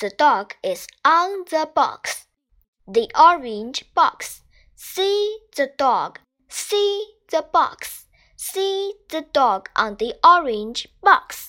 The dog is on the box. The orange box. See the dog. See the box. See the dog on the orange box.